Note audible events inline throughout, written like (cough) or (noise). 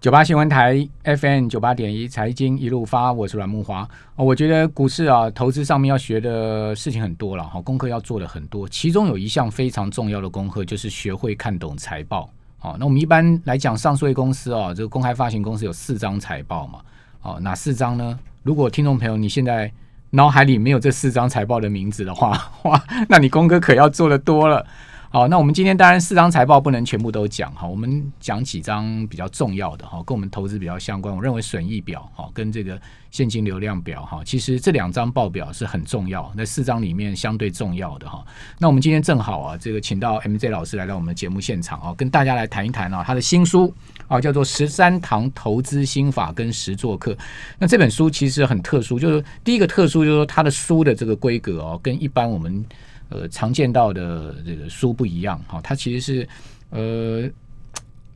九八新闻台 FM 九八点一财经一路发，我是阮木华。我觉得股市啊，投资上面要学的事情很多了哈，功课要做的很多。其中有一项非常重要的功课，就是学会看懂财报。好，那我们一般来讲，上市公司啊，这个公开发行公司有四张财报嘛？哦，哪四张呢？如果听众朋友你现在脑海里没有这四张财报的名字的话，哇，那你功课可要做的多了。好，那我们今天当然四张财报不能全部都讲哈，我们讲几张比较重要的哈，跟我们投资比较相关。我认为损益表哈跟这个现金流量表哈，其实这两张报表是很重要，那四张里面相对重要的哈。那我们今天正好啊，这个请到 MJ 老师来到我们的节目现场啊，跟大家来谈一谈啊，他的新书啊叫做《十三堂投资心法跟实作课》。那这本书其实很特殊，就是第一个特殊就是说它的书的这个规格哦，跟一般我们。呃，常见到的这个书不一样哈，它其实是呃，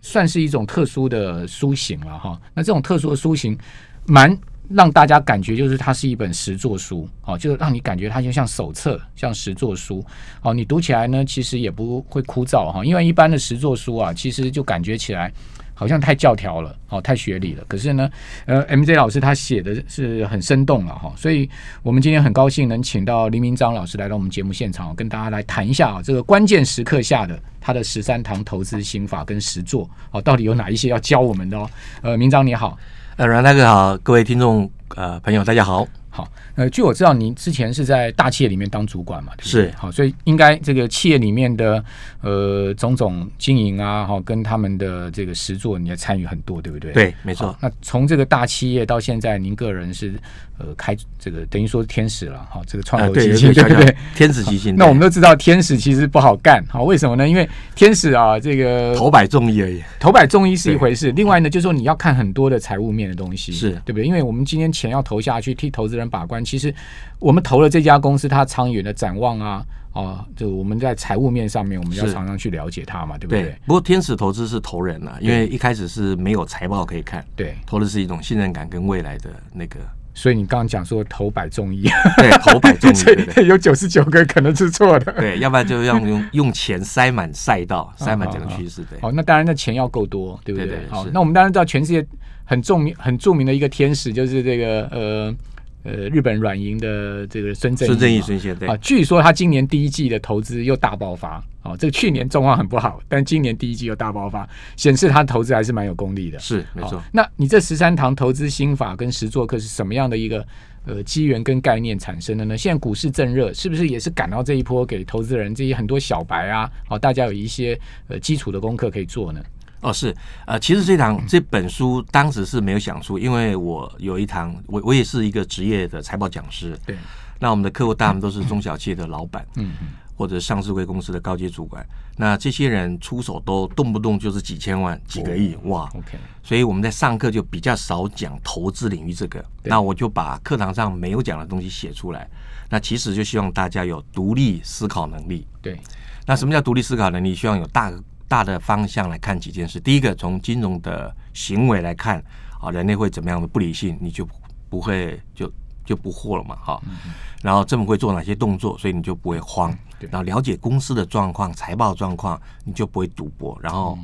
算是一种特殊的书型了哈。那这种特殊的书型，蛮让大家感觉就是它是一本实作书，哦，就是让你感觉它就像手册，像实作书。哦，你读起来呢，其实也不会枯燥哈，因为一般的实作书啊，其实就感觉起来。好像太教条了，哦，太学理了。可是呢，呃，M J 老师他写的是很生动了哈，所以我们今天很高兴能请到林明章老师来到我们节目现场，跟大家来谈一下啊，这个关键时刻下的他的十三堂投资心法跟实作哦，到底有哪一些要教我们的哦？呃，明章你好，呃，阮大哥好，各位听众呃朋友大家好。好，呃，据我知道，您之前是在大企业里面当主管嘛？对对是，好，所以应该这个企业里面的呃种种经营啊，哈，跟他们的这个实作，你也参与很多，对不对？对，没错。那从这个大企业到现在，您个人是呃开这个等于说天使了，哈，这个创投基金，对不对？天使基金。那我们都知道，天使其实不好干，好，为什么呢？因为天使啊，这个投摆中一而已，投摆中一是一回事，另外呢，就是说你要看很多的财务面的东西，是对不对？因为我们今天钱要投下去，替投资人把关，其实。我们投了这家公司，它长远的展望啊，哦，就我们在财务面上面，我们要常常去了解它嘛，对不对？不过天使投资是投人了，因为一开始是没有财报可以看，对，投的是一种信任感跟未来的那个。所以你刚刚讲说投百中一，对，投百中一，(laughs) 有九十九个可能是错的，对，要不然就要用用钱塞满赛道，(laughs) 塞满整个趋势，对。好，那当然，那钱要够多，对不对？好，那我们当然知道，全世界很著名、很著名的一个天使就是这个呃。呃，日本软银的这个孙正孙正义孙先生啊，据说他今年第一季的投资又大爆发啊，这个去年状况很不好，但今年第一季又大爆发，显示他投资还是蛮有功力的。是没错。那你这十三堂投资心法跟实作课是什么样的一个呃机缘跟概念产生的呢？现在股市正热，是不是也是赶到这一波给投资人这些很多小白啊，哦，大家有一些呃基础的功课可以做呢？哦，是，呃，其实这堂这本书当时是没有想出，因为我有一堂，我我也是一个职业的财报讲师，对，那我们的客户大部分都是中小企业的老板，嗯嗯，或者上市贵公司的高阶主管，那这些人出手都动不动就是几千万、几个亿，哇，OK，所以我们在上课就比较少讲投资领域这个，那我就把课堂上没有讲的东西写出来，那其实就希望大家有独立思考能力，对，那什么叫独立思考能力？希望有大。大的方向来看几件事，第一个从金融的行为来看，啊，人类会怎么样的不理性，你就不会就就不惑了嘛，哈。然后政府会做哪些动作，所以你就不会慌。然后了解公司的状况、财报状况，你就不会赌博。然后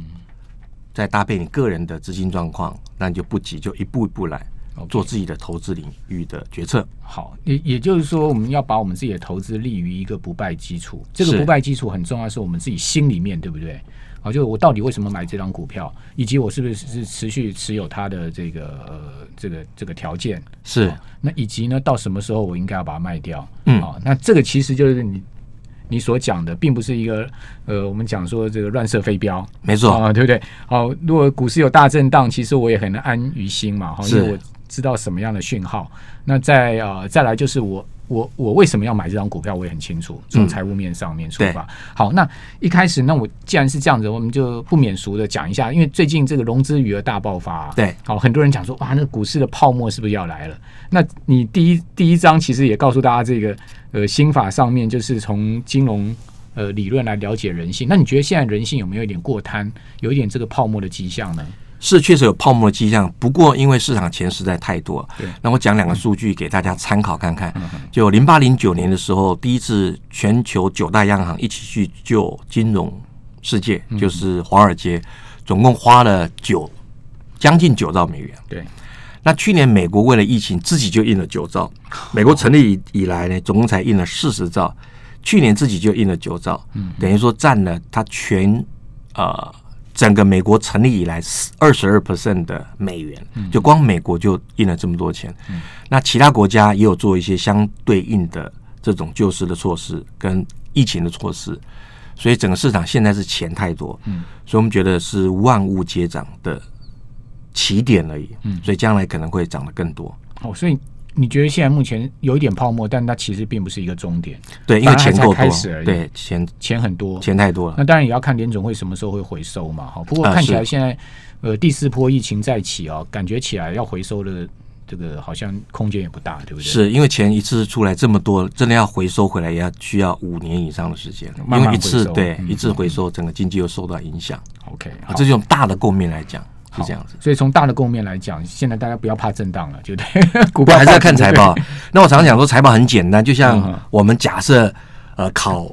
再搭配你个人的资金状况，那你就不急，就一步一步来做自己的投资领域的决策。好，也也就是说，我们要把我们自己的投资立于一个不败基础。这个不败基础很重要，是我们自己心里面，对不对？好，就我到底为什么买这张股票，以及我是不是是持续持有它的这个呃这个这个条件是？那以及呢，到什么时候我应该要把它卖掉？嗯，啊，那这个其实就是你你所讲的，并不是一个呃，我们讲说这个乱射飞镖，没错啊，对不对？好，如果股市有大震荡，其实我也很安于心嘛，哈，因为我知道什么样的讯号。那再啊，再来就是我。我我为什么要买这张股票？我也很清楚，从财务面上面出发。好，那一开始，那我既然是这样子，我们就不免俗的讲一下，因为最近这个融资余额大爆发，对，好，很多人讲说，哇，那股市的泡沫是不是要来了？那你第一第一章其实也告诉大家，这个呃心法上面就是从金融呃理论来了解人性。那你觉得现在人性有没有一点过贪，有一点这个泡沫的迹象呢？是确实有泡沫的迹象，不过因为市场钱实在太多，那我讲两个数据给大家参考看看。就零八零九年的时候，第一次全球九大央行一起去救金融世界，就是华尔街，总共花了九将近九兆美元。对，那去年美国为了疫情自己就印了九兆，美国成立以以来呢，总共才印了四十兆，去年自己就印了九兆，等于说占了它全呃整个美国成立以来二十二 percent 的美元，就光美国就印了这么多钱。那其他国家也有做一些相对应的这种救市的措施跟疫情的措施，所以整个市场现在是钱太多，嗯，所以我们觉得是万物皆涨的起点而已，嗯，所以将来可能会涨得更多。哦，所以你觉得现在目前有一点泡沫，但它其实并不是一个终点，对，因为钱够多，开始而已，对，钱钱很多，钱太多了。那当然也要看联总会什么时候会回收嘛，哈。不过看起来现在呃第四波疫情再起啊，感觉起来要回收的。这个好像空间也不大，对不对？是因为钱一次出来这么多，真的要回收回来也要需要五年以上的时间。因为一次对一次回收，整个经济又受到影响。OK，这就大的构面来讲是这样子。所以从大的构面来讲，现在大家不要怕震荡了，对不对？(laughs) 股票还是要看财报。那我常常讲说，财报很简单，就像我们假设呃考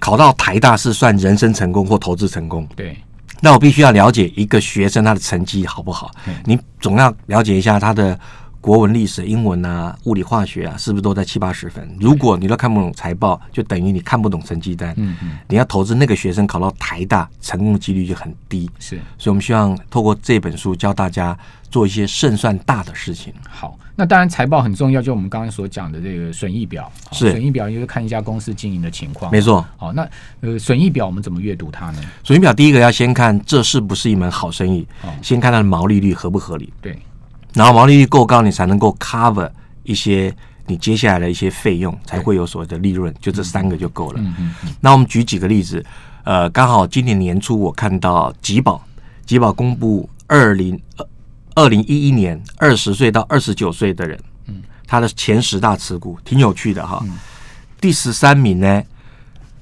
考到台大是算人生成功或投资成功。对。那我必须要了解一个学生他的成绩好不好？你总要了解一下他的。国文、历史、英文啊，物理、化学啊，是不是都在七八十分？如果你都看不懂财报，就等于你看不懂成绩单。嗯嗯，你要投资那个学生考到台大，成功的几率就很低。是，所以我们希望透过这本书教大家做一些胜算大的事情。好，那当然财报很重要，就我们刚刚所讲的这个损益表。是，损益表就是看一家公司经营的情况。没错。好，那呃，损益表我们怎么阅读它呢？损益表第一个要先看这是不是一门好生意，先看它的毛利率合不合理。对。然后毛利率够高，你才能够 cover 一些你接下来的一些费用，才会有所谓的利润。就这三个就够了。那我们举几个例子，呃，刚好今年年初我看到吉宝，吉宝公布二零二二零一一年二十岁到二十九岁的人，嗯，他的前十大持股挺有趣的哈。第十三名呢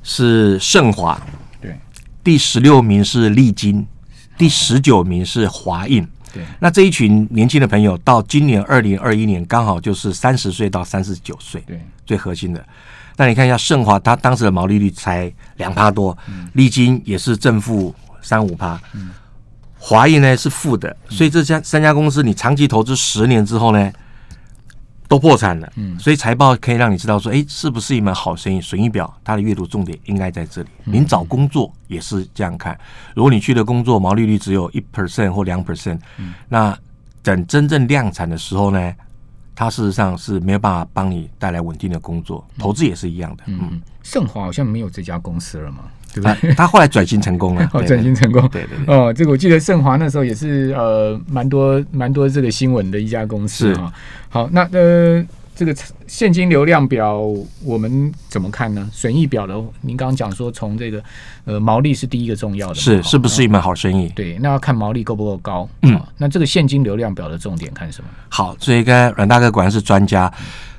是盛华，对，第十六名是利金，第十九名是华印。对，那这一群年轻的朋友到今年二零二一年，刚好就是三十岁到三十九岁，对，最核心的。那你看一下盛华，它当时的毛利率才两趴多，利金也是正负三五趴，华谊呢是负的，所以这家三家公司你长期投资十年之后呢？都破产了，嗯，所以财报可以让你知道说，哎，是不是一门好生意？损益表它的阅读重点应该在这里。您找工作也是这样看，如果你去的工作毛利率只有一 percent 或两 percent，那等真正量产的时候呢，它事实上是没有办法帮你带来稳定的工作。投资也是一样的，嗯，盛华好像没有这家公司了嘛。对不对？(laughs) 他后来转型成功了，哦，转型成功，对对对。哦，这个我记得盛华那时候也是呃，蛮多蛮多这个新闻的一家公司啊。好，那呃，这个现金流量表我们怎么看呢？损益表的，您刚刚讲说从这个呃毛利是第一个重要的，是是不是一门好生意？对，那要看毛利够不够高。嗯，那这个现金流量表的重点看什么？好，所以刚才阮大哥果然是专家。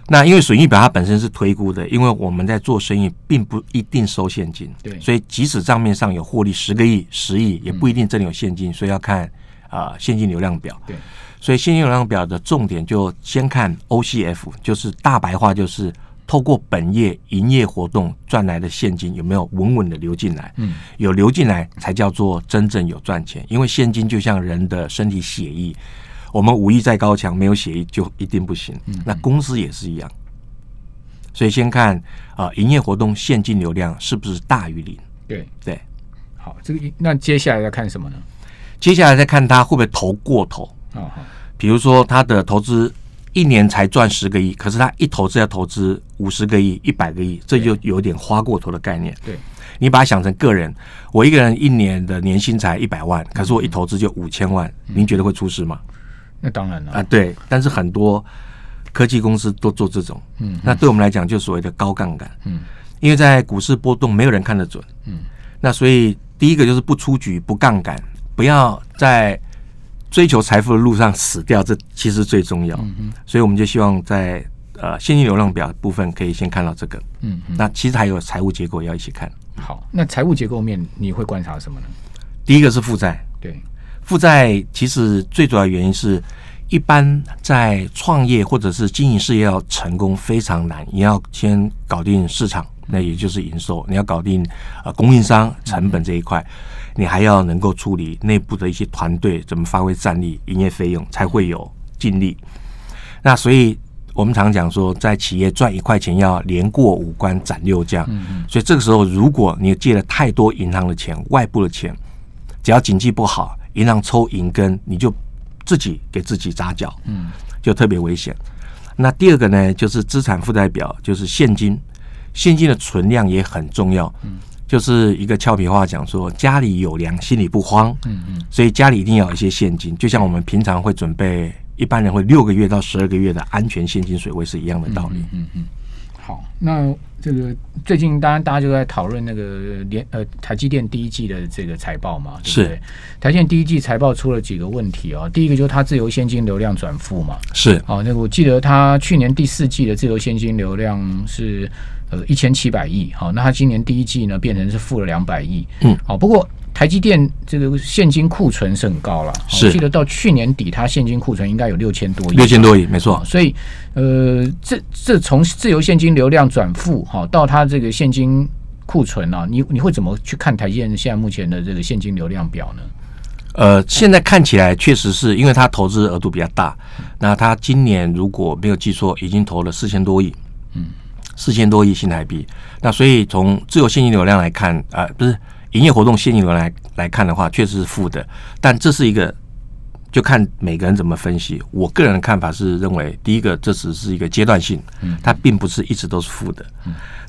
那因为损益表它本身是推估的，因为我们在做生意并不一定收现金，对，所以即使账面上有获利十个亿、十亿，也不一定真的有现金，所以要看啊现金流量表。对，所以现金流量表的重点就先看 OCF，就是大白话就是透过本业营业活动赚来的现金有没有稳稳的流进来，嗯，有流进来才叫做真正有赚钱，因为现金就像人的身体血液。我们武艺再高强，没有血液就一定不行。那公司也是一样，所以先看啊，营业活动现金流量是不是大于零？对对，好，这个那接下来要看什么呢？接下来再看他会不会投过头啊？比如说他的投资一年才赚十个亿，可是他一投资要投资五十个亿、一百个亿，这就有点花过头的概念。对，你把它想成个人，我一个人一年的年薪才一百万，可是我一投资就五千万，您觉得会出事吗？那当然了。啊，对，但是很多科技公司都做这种，嗯，那对我们来讲就所谓的高杠杆，嗯，因为在股市波动没有人看得准，嗯，那所以第一个就是不出局、不杠杆，不要在追求财富的路上死掉，这其实最重要，嗯所以我们就希望在呃现金流量表部分可以先看到这个，嗯，那其实还有财务结构要一起看。好，那财务结构面你会观察什么呢？第一个是负债，对。负债其实最主要原因是，一般在创业或者是经营事业要成功非常难。你要先搞定市场，那也就是营收；你要搞定呃供应商成本这一块，你还要能够处理内部的一些团队怎么发挥战力、营业费用，才会有净利。那所以我们常讲说，在企业赚一块钱要连过五关斩六将。所以这个时候，如果你借了太多银行的钱、外部的钱，只要经济不好，银行抽银根，你就自己给自己扎脚，嗯，就特别危险。那第二个呢，就是资产负债表，就是现金，现金的存量也很重要。嗯，就是一个俏皮话讲说，家里有粮，心里不慌。嗯嗯，所以家里一定要有一些现金，就像我们平常会准备，一般人会六个月到十二个月的安全现金水位是一样的道理。嗯嗯。好，那这个最近当然大家就在讨论那个联呃台积电第一季的这个财报嘛，对不对？台积电第一季财报出了几个问题啊？第一个就是它自由现金流量转负嘛，是哦，那个我记得它去年第四季的自由现金流量是呃一千七百亿，好，那它今年第一季呢变成是负了两百亿，嗯，好，不过。台积电这个现金库存是很高了，我记得到去年底，它现金库存应该有六千多亿，六千多亿，没错。所以，呃，这这从自由现金流量转负哈，到它这个现金库存啊，你你会怎么去看台积电现在目前的这个现金流量表呢？呃，现在看起来确实是因为它投资额度比较大，那它今年如果没有记错，已经投了四千多亿，嗯，四千多亿新台币。那所以从自由现金流量来看，啊，不是。营业活动现金流来来看的话，确实是负的，但这是一个就看每个人怎么分析。我个人的看法是认为，第一个这只是一个阶段性，它并不是一直都是负的。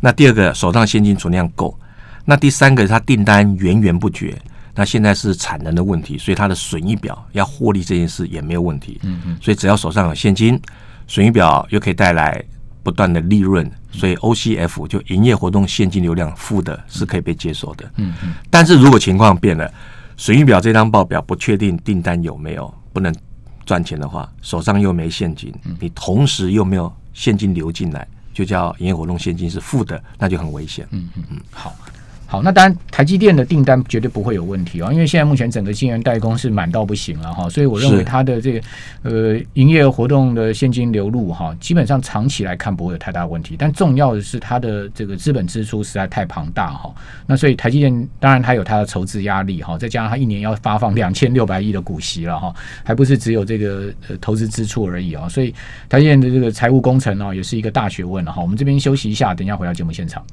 那第二个手上现金存量够，那第三个它订单源源不绝，那现在是产能的问题，所以它的损益表要获利这件事也没有问题。嗯嗯，所以只要手上有现金，损益表又可以带来。不断的利润，所以 OCF 就营业活动现金流量负的是可以被接受的。嗯嗯。但是如果情况变了，损益表这张报表不确定订单有没有不能赚钱的话，手上又没现金，你同时又没有现金流进来，就叫营业活动现金是负的，那就很危险。嗯嗯嗯。好。好，那当然，台积电的订单绝对不会有问题哦，因为现在目前整个晶圆代工是满到不行了哈，所以我认为它的这个呃营业活动的现金流入哈，基本上长期来看不会有太大问题。但重要的是它的这个资本支出实在太庞大哈，那所以台积电当然它有它的筹资压力哈，再加上它一年要发放两千六百亿的股息了哈，还不是只有这个呃投资支出而已啊，所以台积电的这个财务工程呢，也是一个大学问了哈。我们这边休息一下，等一下回到节目现场。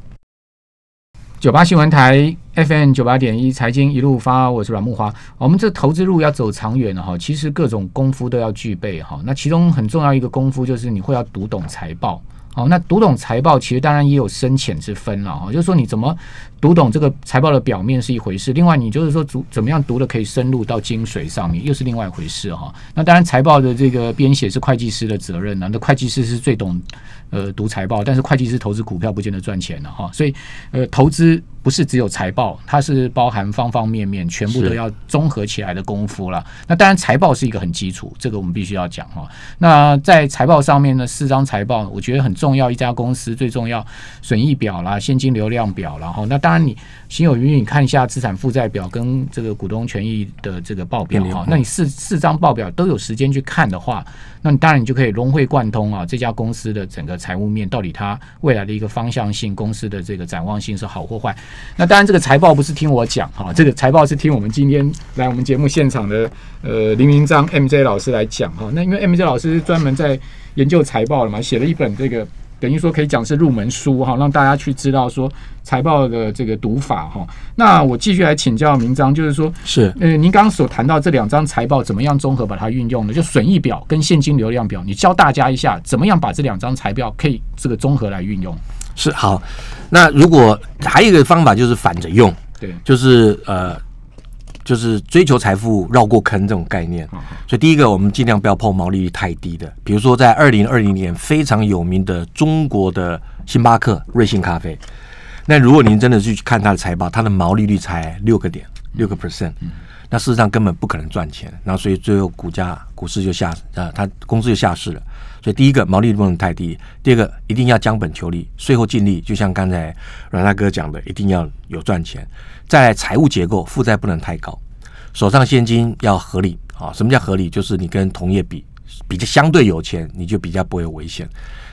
九八新闻台 FM 九八点一财经一路发，我是阮木华。我们这投资路要走长远的哈，其实各种功夫都要具备哈。那其中很重要一个功夫就是你会要读懂财报。好，那读懂财报其实当然也有深浅之分了哈。就是说你怎么读懂这个财报的表面是一回事，另外你就是说读怎么样读的可以深入到精髓上面又是另外一回事哈。那当然财报的这个编写是会计师的责任呢，那会计师是最懂。呃，读财报，但是会计师投资股票不见得赚钱了哈，所以呃，投资不是只有财报，它是包含方方面面，全部都要综合起来的功夫了。那当然，财报是一个很基础，这个我们必须要讲哈。那在财报上面呢，四张财报我觉得很重要，一家公司最重要损益表啦、现金流量表然后那当然你心有余力，你看一下资产负债表跟这个股东权益的这个报表哈。那你四四张报表都有时间去看的话。那你当然你就可以融会贯通啊，这家公司的整个财务面到底它未来的一个方向性，公司的这个展望性是好或坏。那当然这个财报不是听我讲哈，这个财报是听我们今天来我们节目现场的呃林明章 MJ 老师来讲哈。那因为 MJ 老师是专门在研究财报了嘛，写了一本这个。等于说可以讲是入门书哈，让大家去知道说财报的这个读法哈。那我继续来请教明章，就是说，是呃，您刚刚所谈到这两张财报怎么样综合把它运用呢？就损益表跟现金流量表，你教大家一下怎么样把这两张财报可以这个综合来运用。是好，那如果还有一个方法就是反着用，对，就是呃。就是追求财富绕过坑这种概念，所以第一个我们尽量不要碰毛利率太低的，比如说在二零二零年非常有名的中国的星巴克瑞幸咖啡，那如果您真的去看它的财报，它的毛利率才六个点六个 percent，那事实上根本不可能赚钱，然后所以最后股价股市就下啊，它公司就下市了。所以第一个毛利率不能太低，第二个一定要将本求利，税后净利就像刚才阮大哥讲的，一定要有赚钱。在财务结构，负债不能太高，手上现金要合理啊。什么叫合理？就是你跟同业比，比较相对有钱，你就比较不会有危险。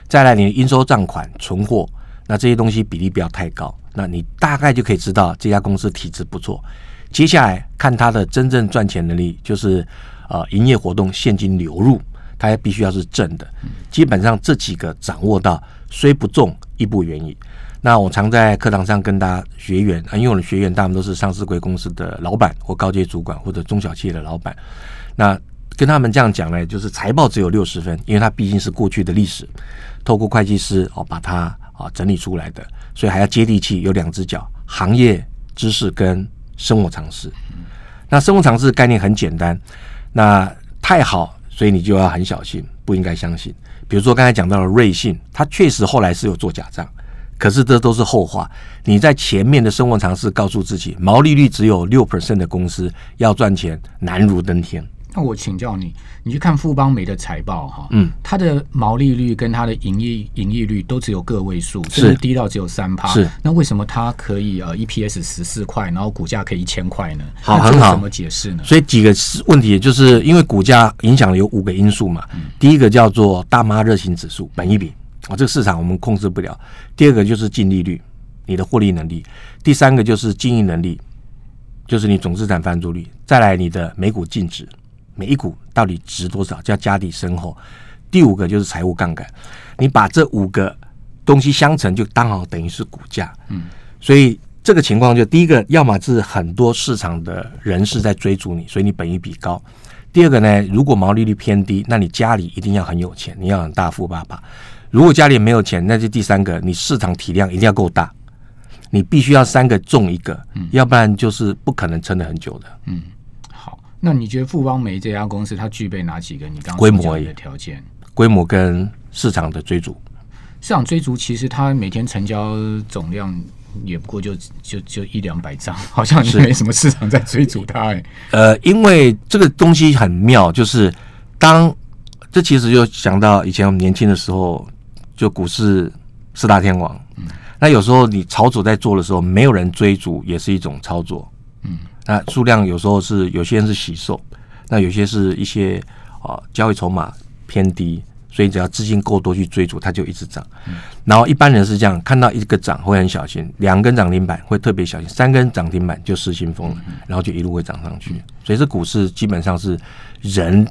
再来，你的应收账款、存货，那这些东西比例不要太高，那你大概就可以知道这家公司体质不错。接下来看它的真正赚钱能力，就是呃营业活动现金流入，它必须要是正的。基本上这几个掌握到，虽不重亦不远矣。那我常在课堂上跟大家学员，因为我的学员大部分都是上市贵公司的老板或高阶主管或者中小企业的老板，那跟他们这样讲呢，就是财报只有六十分，因为它毕竟是过去的历史，透过会计师哦把它啊整理出来的，所以还要接地气，有两只脚，行业知识跟生活常识。那生活常识概念很简单，那太好，所以你就要很小心，不应该相信。比如说刚才讲到了瑞信，它确实后来是有做假账。可是这都是后话。你在前面的生活常识告诉自己，毛利率只有六 percent 的公司要赚钱难如登天。那我请教你，你去看富邦美的财报哈，嗯，它的毛利率跟它的盈利盈利率都只有个位数，甚至低到只有三趴。是那为什么它可以呃 EPS 十四块，然后股价可以一千块呢？好，很好。怎么解释呢？所以几个问题，就是因为股价影响了有五个因素嘛。第一个叫做大妈热情指数，本一比。啊，这个市场我们控制不了。第二个就是净利率，你的获利能力；第三个就是经营能力，就是你总资产翻租率；再来你的每股净值，每一股到底值多少，叫家底深厚；第五个就是财务杠杆。你把这五个东西相乘，就刚好等于是股价。嗯，所以这个情况就第一个，要么是很多市场的人士在追逐你，所以你本一比高；第二个呢，如果毛利率偏低，那你家里一定要很有钱，你要很大富爸爸。如果家里没有钱，那就第三个，你市场体量一定要够大，你必须要三个中一个，要不然就是不可能撑得很久的。嗯，好，那你觉得富邦煤这家公司它具备哪几个你刚规模的条件？规模跟市场的追逐，市场追逐其实它每天成交总量也不过就就就一两百张，(laughs) 好像是没什么市场在追逐它。哎，呃，因为这个东西很妙，就是当这其实就想到以前我们年轻的时候。就股市四大天王，嗯那有时候你炒主在做的时候，没有人追逐，也是一种操作。嗯，那数量有时候是有些人是洗售，那有些是一些啊交易筹码偏低，所以只要资金够多去追逐，它就一直涨。然后一般人是这样，看到一个涨会很小心，两根涨停板会特别小心，三根涨停板就失心疯了，然后就一路会涨上去。所以这股市基本上是人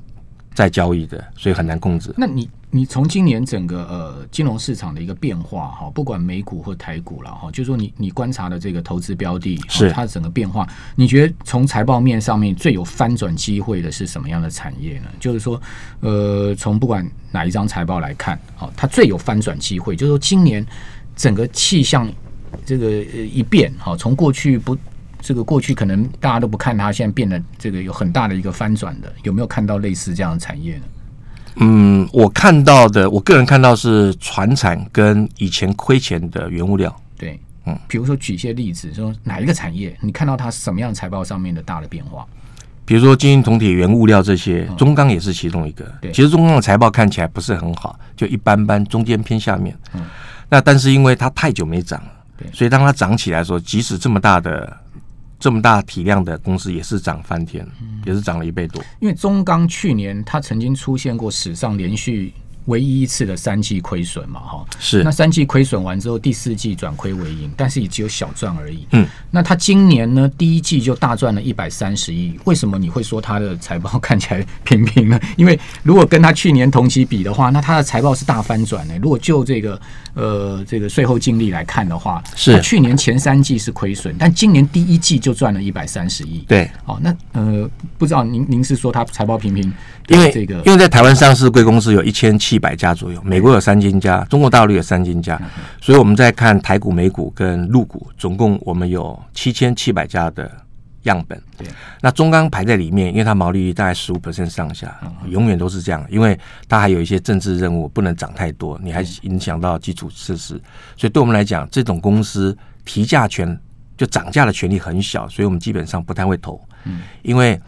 在交易的，所以很难控制。那你？你从今年整个呃金融市场的一个变化哈，不管美股或台股了哈，就是说你你观察的这个投资标的，是它整个变化，你觉得从财报面上面最有翻转机会的是什么样的产业呢？就是说，呃，从不管哪一张财报来看，好，它最有翻转机会，就是说今年整个气象这个一变，哈，从过去不这个过去可能大家都不看它，现在变得这个有很大的一个翻转的，有没有看到类似这样的产业呢？嗯，我看到的，我个人看到是船产跟以前亏钱的原物料。对，嗯，比如说举一些例子，说哪一个产业，你看到它什么样财报上面的大的变化？比如说金银铜铁原物料这些，中钢也是其中一个。对，其实中钢的财报看起来不是很好，就一般般，中间偏下面。嗯，那但是因为它太久没涨了，对，所以当它涨起来的时候，即使这么大的。这么大体量的公司也是涨翻天，也是涨了一倍多。因为中钢去年它曾经出现过史上连续。唯一一次的三季亏损嘛，哈，是那三季亏损完之后，第四季转亏为盈，但是也只有小赚而已。嗯，那他今年呢，第一季就大赚了一百三十亿。为什么你会说他的财报看起来平平呢？因为如果跟他去年同期比的话，那他的财报是大翻转的。如果就这个呃这个税后净利来看的话，是去年前三季是亏损，但今年第一季就赚了一百三十亿。对，哦，那呃不知道您您是说他财报平平？因为这个，因为在台湾上市贵公司有一千七百家左右，美国有三千家，中国大陆有三千家，所以我们在看台股、美股跟陆股，总共我们有七千七百家的样本。对，那中钢排在里面，因为它毛利率大概十五 percent 上下，永远都是这样，因为它还有一些政治任务，不能涨太多，你还影响到基础设施，所以对我们来讲，这种公司提价权就涨价的权利很小，所以我们基本上不太会投。嗯，因为。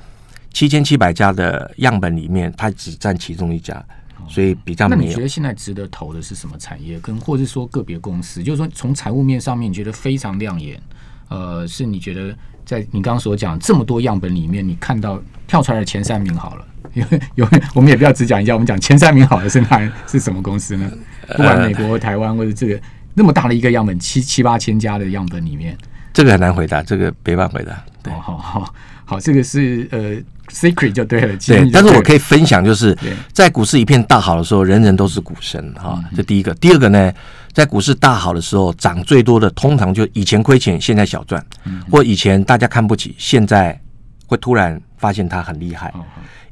七千七百家的样本里面，它只占其中一家，所以比较没有。那你觉得现在值得投的是什么产业？跟或者说个别公司？就是说从财务面上面，你觉得非常亮眼。呃，是你觉得在你刚刚所讲这么多样本里面，你看到跳出来的前三名好了。因 (laughs) 为有我们也不要只讲一家，我们讲前三名好的是哪是什么公司呢？不管美国、台湾或者这个那么大的一个样本，七七八千家的样本里面，这个很难回答，这个没办法回答。对好好好，这个是呃 secret 就对了。对，但是我可以以分享，就是在股市一片大好的时候，人人都是股神哈，这第一个。第二个呢，在股市大好的时候，涨最多的通常就以前亏钱，现在小赚，或以前大家看不起，现在会突然发现它很厉害，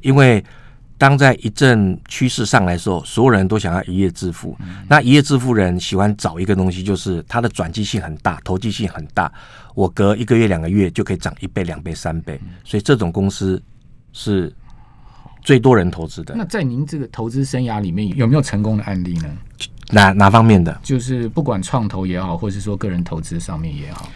因为。当在一阵趋势上来的时候，所有人都想要一夜致富。那一夜致富人喜欢找一个东西，就是它的转机性很大，投机性很大。我隔一个月、两个月就可以涨一倍、两倍、三倍，所以这种公司是最多人投资的。那在您这个投资生涯里面，有没有成功的案例呢？哪哪方面的？就是不管创投也好，或是说个人投资上面也好。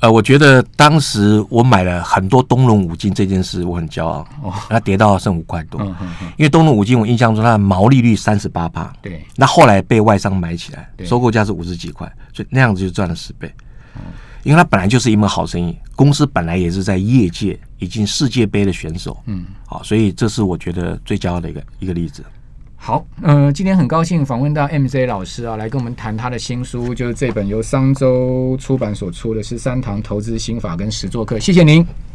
呃，我觉得当时我买了很多东龙五金这件事，我很骄傲。哦，它跌到剩五块多，嗯嗯嗯，因为东龙五金我印象中它的毛利率三十八趴，对，那后来被外商买起来，收购价是五十几块，所以那样子就赚了十倍。因为它本来就是一门好生意，公司本来也是在业界已经世界杯的选手，嗯，好，所以这是我觉得最骄傲的一个一个例子。好，呃，今天很高兴访问到 MZ 老师啊，来跟我们谈他的新书，就是这本由商周出版所出的《十三堂投资心法跟十座课》，谢谢您。